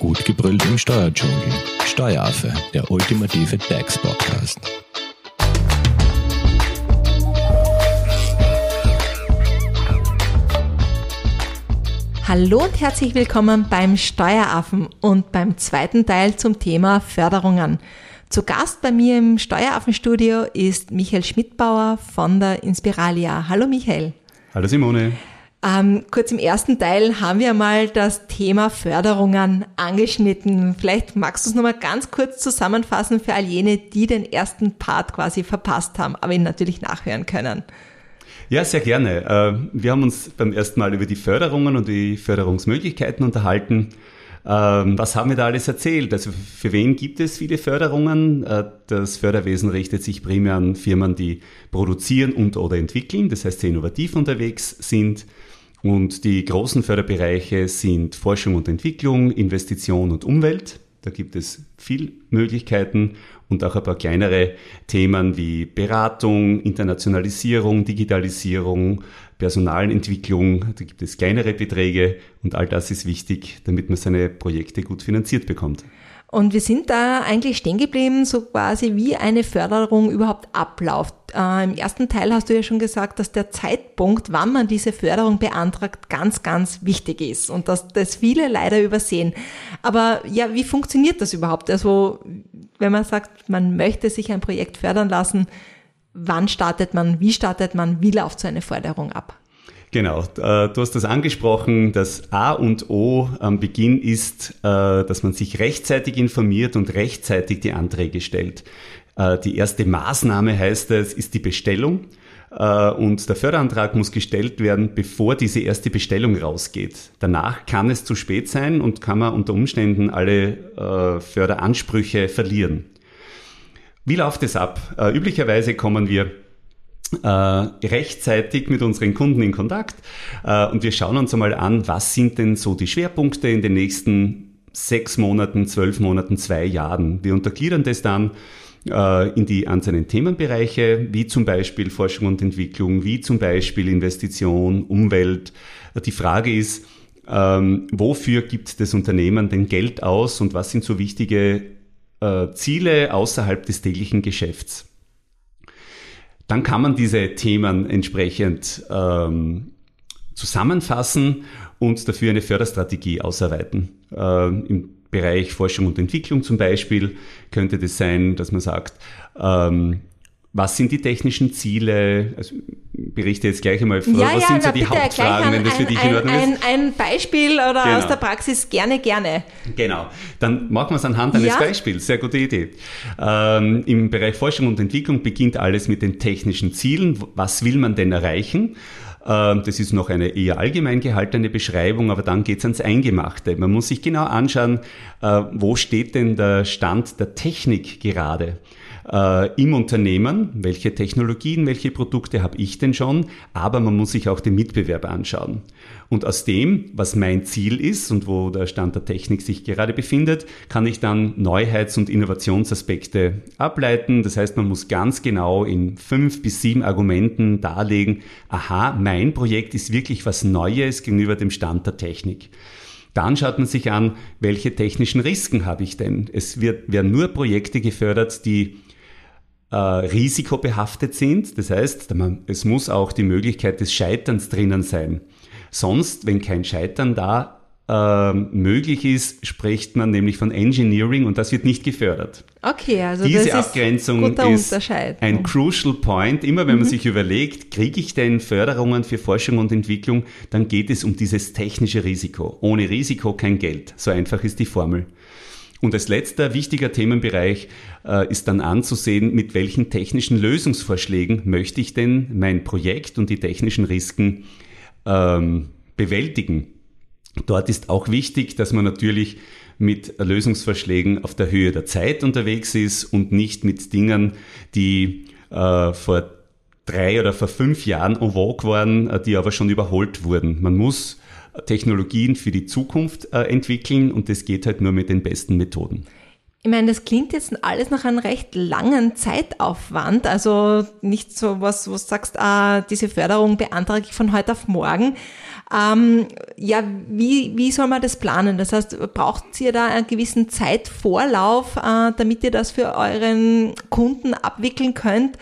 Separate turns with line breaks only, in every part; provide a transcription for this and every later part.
Gut gebrüllt im Steuerdschungel. Steueraffe, der ultimative DAX-Podcast.
Hallo und herzlich willkommen beim Steueraffen und beim zweiten Teil zum Thema Förderungen. Zu Gast bei mir im Steueraffenstudio ist Michael Schmidbauer von der Inspiralia. Hallo Michael.
Hallo Simone.
Ähm, kurz im ersten Teil haben wir mal das Thema Förderungen angeschnitten. Vielleicht magst du es nochmal ganz kurz zusammenfassen für all jene, die den ersten Part quasi verpasst haben, aber ihn natürlich nachhören können.
Ja, sehr gerne. Äh, wir haben uns beim ersten Mal über die Förderungen und die Förderungsmöglichkeiten unterhalten. Ähm, was haben wir da alles erzählt? Also für wen gibt es viele Förderungen? Äh, das Förderwesen richtet sich primär an Firmen, die produzieren und oder entwickeln, das heißt, sehr innovativ unterwegs sind. Und die großen Förderbereiche sind Forschung und Entwicklung, Investition und Umwelt. Da gibt es viel Möglichkeiten und auch ein paar kleinere Themen wie Beratung, Internationalisierung, Digitalisierung, Personalentwicklung. Da gibt es kleinere Beträge und all das ist wichtig, damit man seine Projekte gut finanziert bekommt.
Und wir sind da eigentlich stehen geblieben, so quasi wie eine Förderung überhaupt abläuft. Äh, Im ersten Teil hast du ja schon gesagt, dass der Zeitpunkt, wann man diese Förderung beantragt, ganz, ganz wichtig ist und dass das viele leider übersehen. Aber ja, wie funktioniert das überhaupt? Also, wenn man sagt, man möchte sich ein Projekt fördern lassen, wann startet man, wie startet man, wie läuft so eine Förderung ab?
Genau, äh, du hast das angesprochen. Das A und O am Beginn ist, äh, dass man sich rechtzeitig informiert und rechtzeitig die Anträge stellt. Äh, die erste Maßnahme heißt es, ist die Bestellung. Und der Förderantrag muss gestellt werden, bevor diese erste Bestellung rausgeht. Danach kann es zu spät sein und kann man unter Umständen alle Förderansprüche verlieren. Wie läuft es ab? Üblicherweise kommen wir äh, rechtzeitig mit unseren Kunden in Kontakt äh, und wir schauen uns einmal an, was sind denn so die Schwerpunkte in den nächsten sechs Monaten, zwölf Monaten, zwei Jahren. Wir untergliedern das dann äh, in die einzelnen Themenbereiche, wie zum Beispiel Forschung und Entwicklung, wie zum Beispiel Investition, Umwelt. Die Frage ist, ähm, wofür gibt das Unternehmen denn Geld aus und was sind so wichtige äh, Ziele außerhalb des täglichen Geschäfts? Dann kann man diese Themen entsprechend ähm, zusammenfassen und dafür eine Förderstrategie ausarbeiten. Äh, Im Bereich Forschung und Entwicklung zum Beispiel könnte das sein, dass man sagt, ähm, was sind die technischen Ziele? Also berichte jetzt gleich einmal vor,
ja,
was
ja,
sind so die Hauptfragen,
ein,
wenn das für dich
ein,
in Ordnung
ein,
ist?
Ein Beispiel oder
genau.
aus der Praxis gerne, gerne.
Genau, dann machen wir es anhand eines
Ja.
Beispiels. Sehr gute Idee. Ähm, Im Bereich Forschung und Entwicklung beginnt alles mit den technischen Zielen. Was will man denn erreichen? Ähm, Das ist noch eine eher allgemein gehaltene Beschreibung, aber dann geht's ans Eingemachte. Man muss sich genau anschauen, äh, wo steht denn der Stand der Technik gerade äh, im Unternehmen, welche Technologien, welche Produkte habe ich denn schon, aber man muss sich auch den Mitbewerber anschauen. Und aus dem, was mein Ziel ist und wo der Stand der Technik sich gerade befindet, kann ich dann Neuheits- und Innovationsaspekte ableiten. Das heißt, man muss ganz genau in fünf bis sieben Argumenten darlegen, aha, mein Projekt ist wirklich was Neues gegenüber dem Stand der Technik. Dann schaut man sich an, welche technischen Risiken habe ich denn. Es wird, werden nur Projekte gefördert, die äh, risikobehaftet sind. Das heißt, es muss auch die Möglichkeit des Scheiterns drinnen sein. Sonst, wenn kein Scheitern da äh, möglich ist, spricht man nämlich von Engineering und das wird nicht gefördert.
Okay, also
Diese
das
Abgrenzung
ist
ist ein crucial point. Immer wenn man sich überlegt, kriege ich denn Förderungen für Forschung und Entwicklung, dann geht es um dieses technische Risiko. Ohne Risiko kein Geld. So einfach ist die Formel. Und als letzter wichtiger Themenbereich äh, ist dann anzusehen, mit welchen technischen Lösungsvorschlägen möchte ich denn mein Projekt und die technischen Risiken ähm, bewältigen. Dort ist auch wichtig, dass man natürlich mit Lösungsvorschlägen auf der Höhe der Zeit unterwegs ist und nicht mit Dingen, die äh, vor drei oder vor fünf Jahren en vogue waren, äh, die aber schon überholt wurden. Man muss Technologien für die Zukunft äh, entwickeln und das geht halt nur mit den besten Methoden.
Ich meine, das klingt jetzt alles nach einem recht langen Zeitaufwand. Also nicht so was, du sagst, ah, diese Förderung beantrage ich von heute auf morgen. Ähm, ja, wie, wie soll man das planen? Das heißt, braucht ihr da einen gewissen Zeitvorlauf, äh, damit ihr das für euren Kunden abwickeln könnt?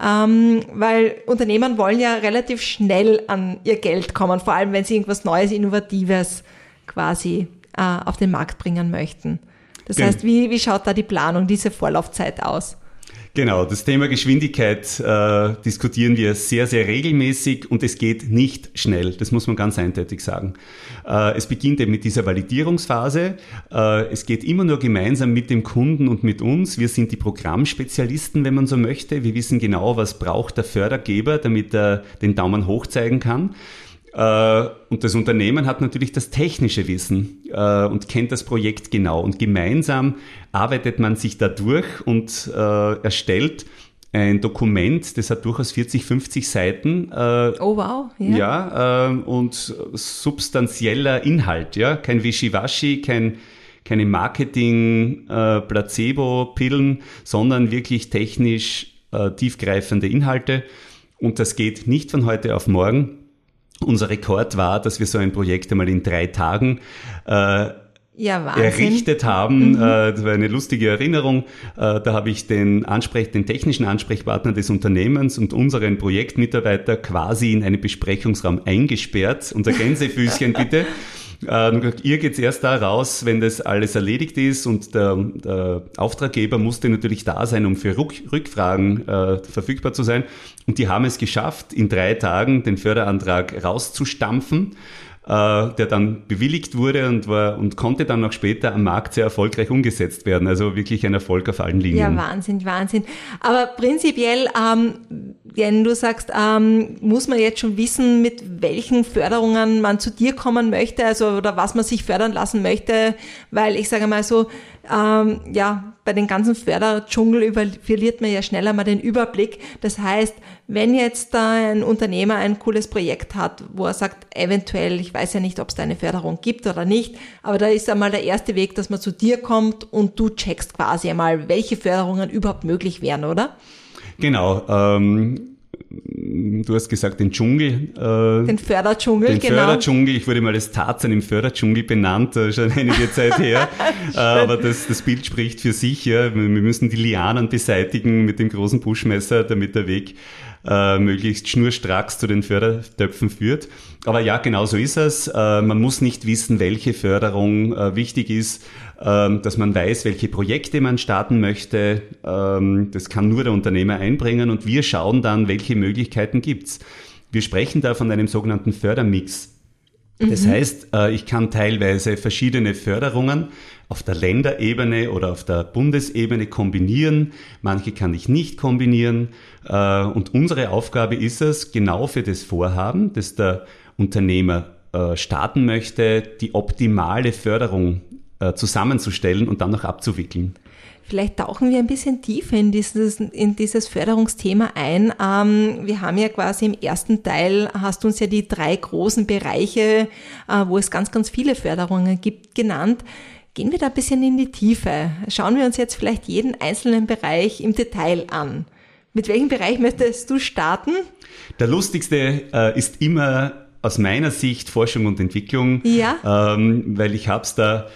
Ähm, weil Unternehmen wollen ja relativ schnell an ihr Geld kommen, vor allem wenn sie irgendwas Neues, Innovatives quasi äh, auf den Markt bringen möchten. Das Gen heißt, wie, wie schaut da die Planung, diese Vorlaufzeit aus?
Genau, das Thema Geschwindigkeit äh, diskutieren wir sehr, sehr regelmäßig und es geht nicht schnell. Das muss man ganz eindeutig sagen. Äh, es beginnt eben mit dieser Validierungsphase. Äh, es geht immer nur gemeinsam mit dem Kunden und mit uns. Wir sind die Programmspezialisten, wenn man so möchte. Wir wissen genau, was braucht der Fördergeber, damit er den Daumen hoch zeigen kann. Äh, und das Unternehmen hat natürlich das technische Wissen äh, und kennt das Projekt genau. Und gemeinsam arbeitet man sich da durch und äh, erstellt ein Dokument, das hat durchaus 40, 50 Seiten.
oh wow.
Ja, ja und substanzieller Inhalt, ja. Kein Wischiwaschi, kein, keine Marketing, Placebo-Pillen, sondern wirklich technisch tiefgreifende Inhalte. Und das geht nicht von heute auf morgen unser Rekord war, dass wir so ein Projekt einmal in drei Tagen äh, ja, errichtet haben. Mhm. Äh, das war eine lustige Erinnerung. Äh, da habe ich den, Ansprech, den technischen Ansprechpartner des Unternehmens und unseren Projektmitarbeiter quasi in einen Besprechungsraum eingesperrt. Unser Gänsefüßchen bitte. Äh, ihr geht's erst da raus, wenn das alles erledigt ist und der, der Auftraggeber musste natürlich da sein, um für Rück, Rückfragen äh, verfügbar zu sein. Und die haben es geschafft, in drei Tagen den Förderantrag rauszustampfen äh, der dann bewilligt wurde und, war, und konnte dann noch später am Markt sehr erfolgreich umgesetzt werden. Also wirklich ein Erfolg auf allen Linien.
Ja, Wahnsinn, Wahnsinn. Aber prinzipiell, ähm, wenn du sagst, ähm, muss man jetzt schon wissen, mit welchen Förderungen man zu dir kommen möchte, also oder was man sich fördern lassen möchte, weil ich sage mal so, ähm, ja, bei den ganzen Förderdschungel verliert man ja schneller mal den Überblick. Das heißt, wenn jetzt da ein Unternehmer ein cooles Projekt hat, wo er sagt, eventuell, ich weiß ja nicht, ob es da eine Förderung gibt oder nicht, aber da ist einmal der erste Weg, dass man zu dir kommt und du checkst quasi einmal, welche Förderungen überhaupt möglich wären, oder?
Genau. Ähm du hast gesagt, den Dschungel.
Äh, den Förderdschungel,
den genau. Den Förderdschungel, ich wurde mal als Tarzan im Förderdschungel benannt, äh, schon einige Zeit her. äh, aber das, das Bild spricht für sich. Ja. Wir müssen die Lianen beseitigen mit dem großen Buschmesser, damit der Weg äh, möglichst schnurstracks zu den Fördertöpfen führt. Aber ja, genau so ist es. Äh, man muss nicht wissen, welche Förderung äh, wichtig ist, dass man weiß, welche Projekte man starten möchte. Ähm, das kann nur der Unternehmer einbringen und wir schauen dann, welche Möglichkeiten gibt's. Wir sprechen da von einem sogenannten Fördermix. Das mhm. heißt, äh, ich kann teilweise verschiedene Förderungen auf der Länderebene oder auf der Bundesebene kombinieren. Manche kann ich nicht kombinieren. Äh, und unsere Aufgabe ist es, genau für das Vorhaben, das der Unternehmer äh, starten möchte, die optimale Förderung zusammenzustellen und dann noch abzuwickeln.
Vielleicht tauchen wir ein bisschen tiefer in dieses, in dieses Förderungsthema ein. Ähm, wir haben ja quasi im ersten Teil, hast du uns ja die drei großen Bereiche, äh, wo es ganz, ganz viele Förderungen gibt, genannt. Gehen wir da ein bisschen in die Tiefe. Schauen wir uns jetzt vielleicht jeden einzelnen Bereich im Detail an. Mit welchem Bereich möchtest du starten?
Der lustigste äh, ist immer aus meiner Sicht Forschung und Entwicklung,
ja.
ähm, weil ich habe es da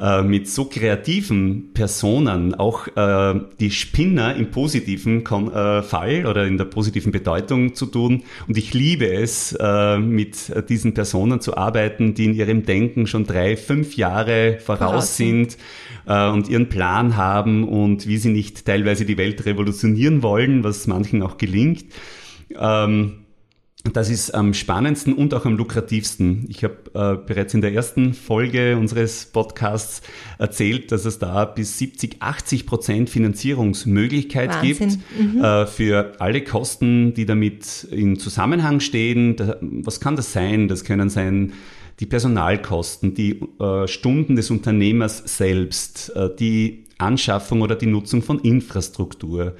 äh, mit so kreativen Personen, auch äh, die Spinner im positiven Kon äh, Fall oder in der positiven Bedeutung zu tun. Und ich liebe es, äh, mit diesen Personen zu arbeiten, die in ihrem Denken schon drei, fünf Jahre voraus sind äh, und ihren Plan haben und wie sie nicht teilweise die Welt revolutionieren wollen, was manchen auch gelingt. Ähm, das ist am spannendsten und auch am lukrativsten. Ich habe äh, bereits in der ersten Folge unseres Podcasts erzählt, dass es da bis 70, 80 Prozent Finanzierungsmöglichkeit Wahnsinn. gibt mhm. äh, für alle Kosten, die damit in Zusammenhang stehen. Da, was kann das sein? Das können sein die Personalkosten, die äh, Stunden des Unternehmers selbst, äh, die Anschaffung oder die Nutzung von Infrastruktur,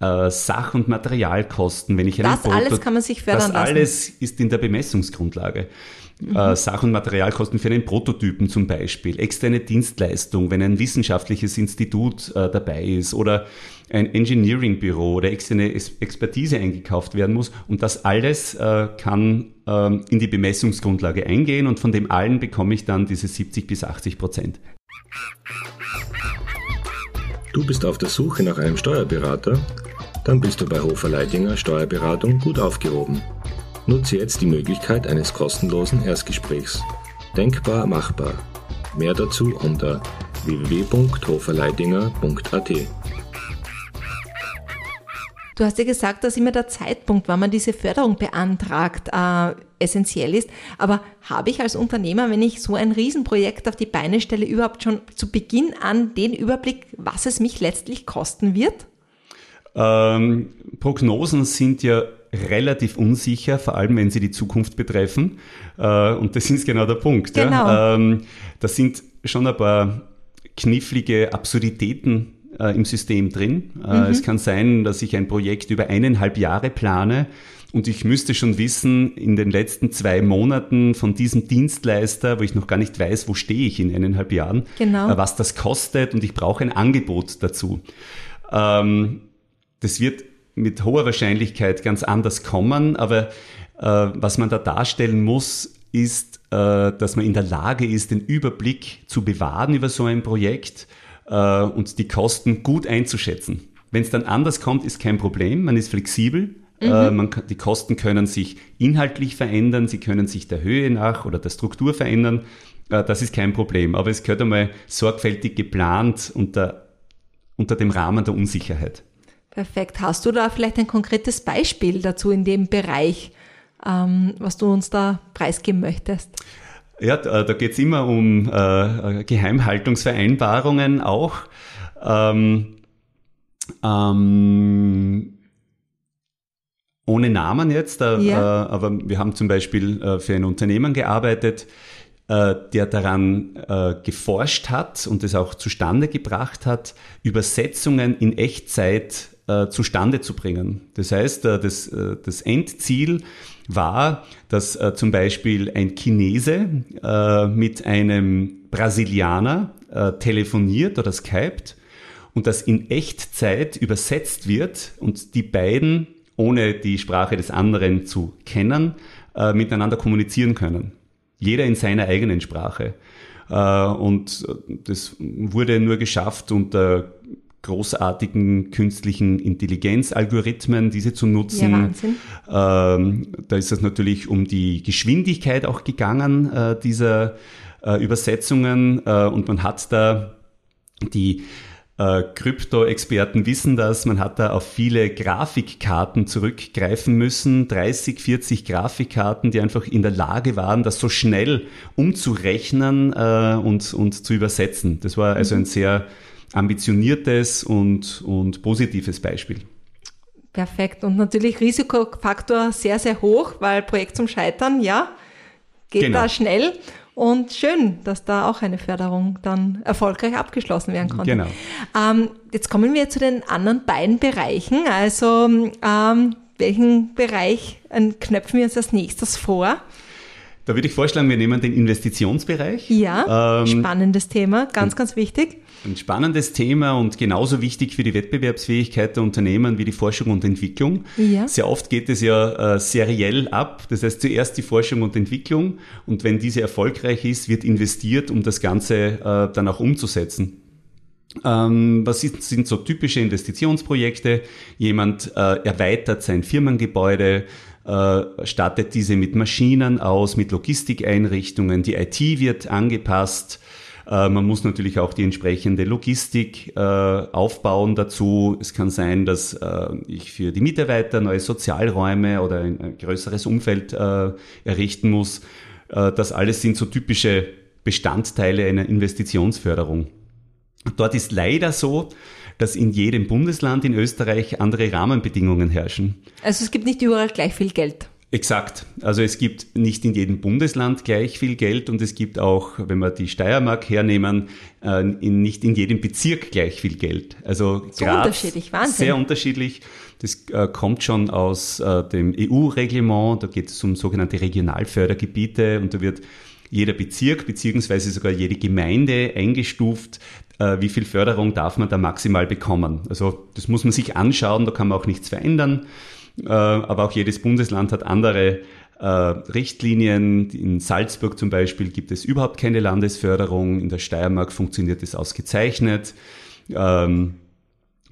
äh, Sach- und Materialkosten, wenn ich
einen Das alles kann man sich fördern
das lassen. Das alles ist in der Bemessungsgrundlage. Mhm. Äh, Sach- und Materialkosten für einen Prototypen zum Beispiel, externe Dienstleistung, wenn ein wissenschaftliches Institut äh, dabei ist oder ein Engineering-Büro oder externe Expertise eingekauft werden muss. Und das alles äh, kann ähm, in die Bemessungsgrundlage eingehen und von dem allen bekomme ich dann diese 70 bis 80 Prozent.
Du bist auf der Suche nach einem Steuerberater? Dann bist du bei Hofer Leidinger Steuerberatung gut aufgehoben. Nutze jetzt die Möglichkeit eines kostenlosen Erstgesprächs. Denkbar machbar. Mehr dazu unter www.hoferleidinger.at.
Du hast ja gesagt, dass immer der Zeitpunkt, wann man diese Förderung beantragt, äh, essentiell ist. Aber habe ich als Unternehmer, wenn ich so ein Riesenprojekt auf die Beine stelle, überhaupt schon zu Beginn an den Überblick, was es mich letztlich kosten wird?
Ähm, Prognosen sind ja relativ unsicher, vor allem wenn sie die Zukunft betreffen. Äh, und das ist genau der Punkt.
Genau.
Ja? Ähm, das sind schon ein paar knifflige Absurditäten äh, im System drin. Äh, mhm. Es kann sein, dass ich ein Projekt über eineinhalb Jahre plane und ich müsste schon wissen, in den letzten zwei Monaten von diesem Dienstleister, wo ich noch gar nicht weiß, wo stehe ich in eineinhalb Jahren,
genau.
äh, was das kostet und ich brauche ein Angebot dazu. Ähm, das wird mit hoher Wahrscheinlichkeit ganz anders kommen, aber äh, was man da darstellen muss, ist, äh, dass man in der Lage ist, den Überblick zu bewahren über so ein Projekt äh, und die Kosten gut einzuschätzen. Wenn es dann anders kommt, ist kein Problem, man ist flexibel. Mhm. Äh, man, die Kosten können sich inhaltlich verändern, sie können sich der Höhe nach oder der Struktur verändern. Äh, das ist kein Problem. Aber es gehört einmal sorgfältig geplant unter, unter dem Rahmen der Unsicherheit.
Perfekt. Hast du da vielleicht ein konkretes Beispiel dazu in dem Bereich, ähm, was du uns da preisgeben möchtest?
Ja, da, da geht es immer um äh, Geheimhaltungsvereinbarungen auch. Ähm, ähm, ohne Namen jetzt, äh,
ja.
äh, aber wir haben zum Beispiel äh, für ein Unternehmen gearbeitet, äh, der daran äh, geforscht hat und es auch zustande gebracht hat, Übersetzungen in Echtzeit äh, zustande zu bringen. Das heißt, äh, das, äh, das Endziel war, dass zum Beispiel ein Chinese mit einem Brasilianer telefoniert oder skypt und das in Echtzeit übersetzt wird und die beiden, ohne die Sprache des anderen zu kennen, miteinander kommunizieren können. Jeder in seiner eigenen Sprache. Und das wurde nur geschafft unter großartigen künstlichen Intelligenzalgorithmen, diese zu nutzen.
Ja.
Ähm, da ist es natürlich um die Geschwindigkeit auch gegangen, äh, dieser äh, Übersetzungen. Äh, und man hat da die äh, Krypto-Experten wissen das, man hat da auf viele Grafikkarten zurückgreifen müssen, 30, 40 Grafikkarten, die einfach in der Lage waren, das so schnell umzurechnen äh, und, und zu übersetzen. Das war also ein mhm. sehr ambitioniertes und, und positives Beispiel.
Perfekt. Und natürlich Risikofaktor sehr, sehr hoch, weil Projekt zum Scheitern, ja, geht genau. da schnell. Und schön, dass da auch eine Förderung dann erfolgreich abgeschlossen werden konnte.
Genau.
Ähm, jetzt kommen wir zu den anderen beiden Bereichen. Also ähm, welchen Bereich äh, knöpfen wir uns als nächstes vor?
Da würde ich vorschlagen, wir nehmen den Investitionsbereich.
Ja, ähm, spannendes Thema, ganz, ganz wichtig.
Ein spannendes Thema und genauso wichtig für die Wettbewerbsfähigkeit der Unternehmen wie die Forschung und Entwicklung.
Ja.
Sehr oft geht es ja äh, seriell ab. Das heißt zuerst die Forschung und Entwicklung und wenn diese erfolgreich ist, wird investiert, um das Ganze äh, dann auch umzusetzen. Ähm, was ist, sind so typische Investitionsprojekte? Jemand äh, erweitert sein Firmengebäude, äh, stattet diese mit Maschinen aus, mit Logistikeinrichtungen, die IT wird angepasst, äh, man muss natürlich auch die entsprechende Logistik äh, aufbauen dazu. Es kann sein, dass äh, ich für die Mitarbeiter neue Sozialräume oder ein größeres Umfeld errichten muss. Das alles sind so typische Bestandteile einer Investitionsförderung. Dort ist leider so, dass in jedem Bundesland in Österreich andere Rahmenbedingungen herrschen.
Also es gibt nicht überall gleich viel Geld.
Exakt. Also es gibt nicht in jedem Bundesland gleich viel Geld und es gibt auch, wenn wir die Steiermark hernehmen, äh, in, nicht in jedem Bezirk gleich viel Geld. Also
so unterschiedlich, Wahnsinn.
Sehr unterschiedlich. Das äh, kommt schon aus äh, dem EU-Reglement. Da geht es um sogenannte Regionalfördergebiete und da wird jeder Bezirk beziehungsweise sogar jede Gemeinde eingestuft, wie viel Förderung darf man da maximal bekommen. Also das muss man sich anschauen, da kann man auch nichts verändern. Äh, aber auch jedes Bundesland hat andere äh, Richtlinien. In Salzburg zum Beispiel gibt es überhaupt keine Landesförderung. In der Steiermark funktioniert es ausgezeichnet. Ähm,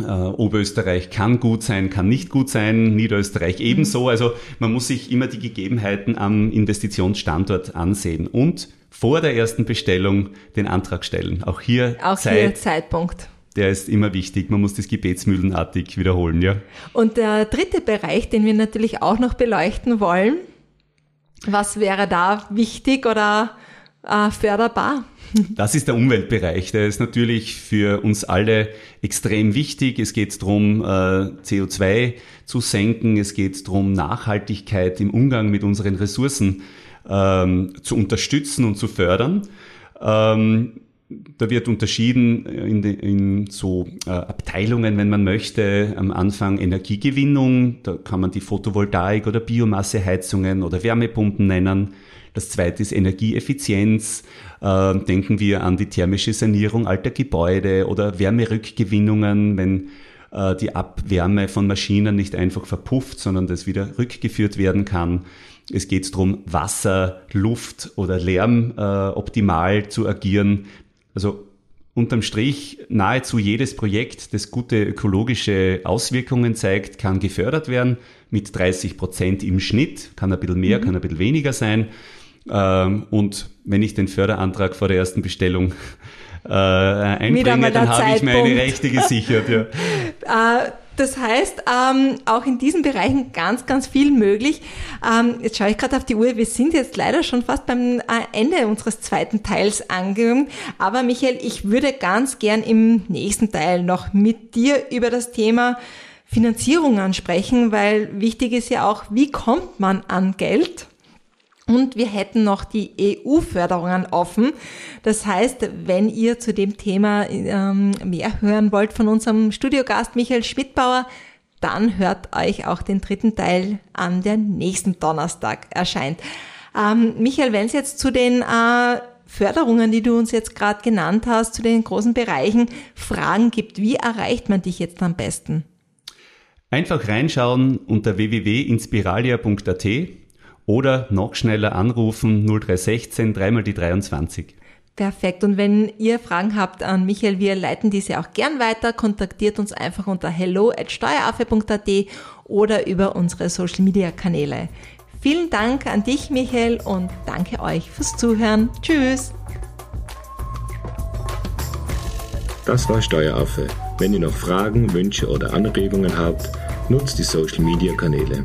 äh, Oberösterreich kann gut sein, kann nicht gut sein, Niederösterreich mhm. ebenso. Also man muss sich immer die Gegebenheiten am Investitionsstandort ansehen und vor der ersten Bestellung den Antrag stellen. Auch hier,
Auch Zeit, hier Zeitpunkt
der ist immer wichtig. Man muss das gebetsmühlenartig wiederholen, ja.
Und der dritte Bereich, den wir natürlich auch noch beleuchten wollen, was wäre da wichtig oder äh, förderbar?
Das ist der Umweltbereich. Der ist natürlich für uns alle extrem wichtig. Es geht darum, äh, CO2 zu senken. Es geht darum, Nachhaltigkeit im Umgang mit unseren Ressourcen ähm, zu unterstützen und zu fördern. Ähm, da wird unterschieden in, de, in so äh, Abteilungen, wenn man möchte. Am Anfang Energiegewinnung, da kann man die Photovoltaik oder Biomasseheizungen oder Wärmepumpen nennen. Das zweite ist Energieeffizienz. Äh, denken wir an die thermische Sanierung alter Gebäude oder Wärmerückgewinnungen, wenn äh, die Abwärme von Maschinen nicht einfach verpufft, sondern das wieder rückgeführt werden kann. Es geht darum, Wasser, Luft oder Lärm äh, optimal zu agieren. Also unterm Strich nahezu jedes Projekt, das gute ökologische Auswirkungen zeigt, kann gefördert werden mit 30 Prozent im Schnitt, kann ein bisschen mehr, mhm. kann ein bisschen weniger sein. Ähm, und wenn ich den Förderantrag vor der ersten Bestellung äh, einbringe, dann habe ich meine Rechte gesichert. Ja.
Äh, das heißt, ähm, auch in diesen Bereichen ganz, ganz viel möglich. Ähm, jetzt schaue ich gerade auf die Uhr. Wir sind jetzt leider schon fast beim äh, Ende unseres zweiten Teils angekommen. Aber Michael, ich würde ganz gern im nächsten Teil noch mit dir über das Thema Finanzierung ansprechen, weil wichtig ist ja auch, wie kommt man an Geld? Und wir hätten noch die EU-Förderungen offen. Das heißt, wenn ihr zu dem Thema ähm, mehr hören wollt von unserem Studiogast Michael Schmidbauer, dann hört euch auch den dritten Teil an, der nächsten Donnerstag erscheint. Ähm, Michael, wenn es jetzt zu den äh, Förderungen, die du uns jetzt gerade genannt hast, zu den großen Bereichen Fragen gibt, wie erreicht man dich jetzt am besten?
Einfach reinschauen unter www.inspiralia.at oder noch schneller anrufen 0316 dreimal die 23.
Perfekt. Und wenn ihr Fragen habt an Michael, wir leiten diese auch gern weiter. Kontaktiert uns einfach unter hello at steueraffe.at oder über unsere Social Media Kanäle. Vielen Dank an dich, Michael, und danke euch fürs Zuhören. Tschüss.
Das war Steueraffe. Wenn ihr noch Fragen, Wünsche oder Anregungen habt, Nutzt die Social Media Kanäle.